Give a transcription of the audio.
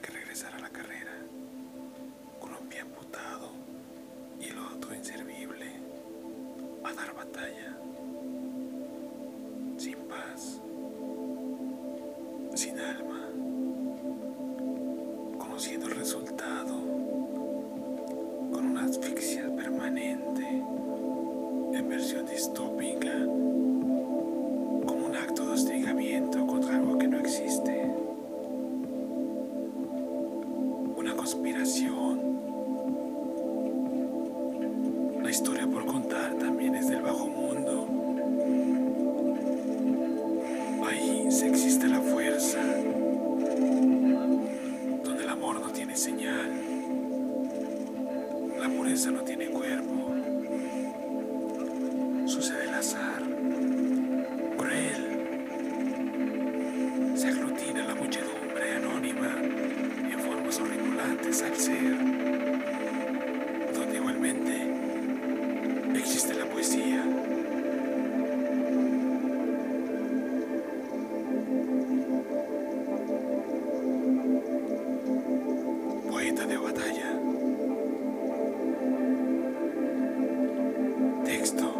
que regresar a la carrera. Con un pie amputado y el otro inservible a dar batalla, sin paz, sin alma, conociendo el resultado, con una asfixia permanente, en versión distópica, conspiración. La historia por contar también es del bajo mundo. Ahí se existe la fuerza, donde el amor no tiene señal, la pureza no tiene cuerpo, al ser, donde igualmente existe la poesía. Poeta de batalla. Texto.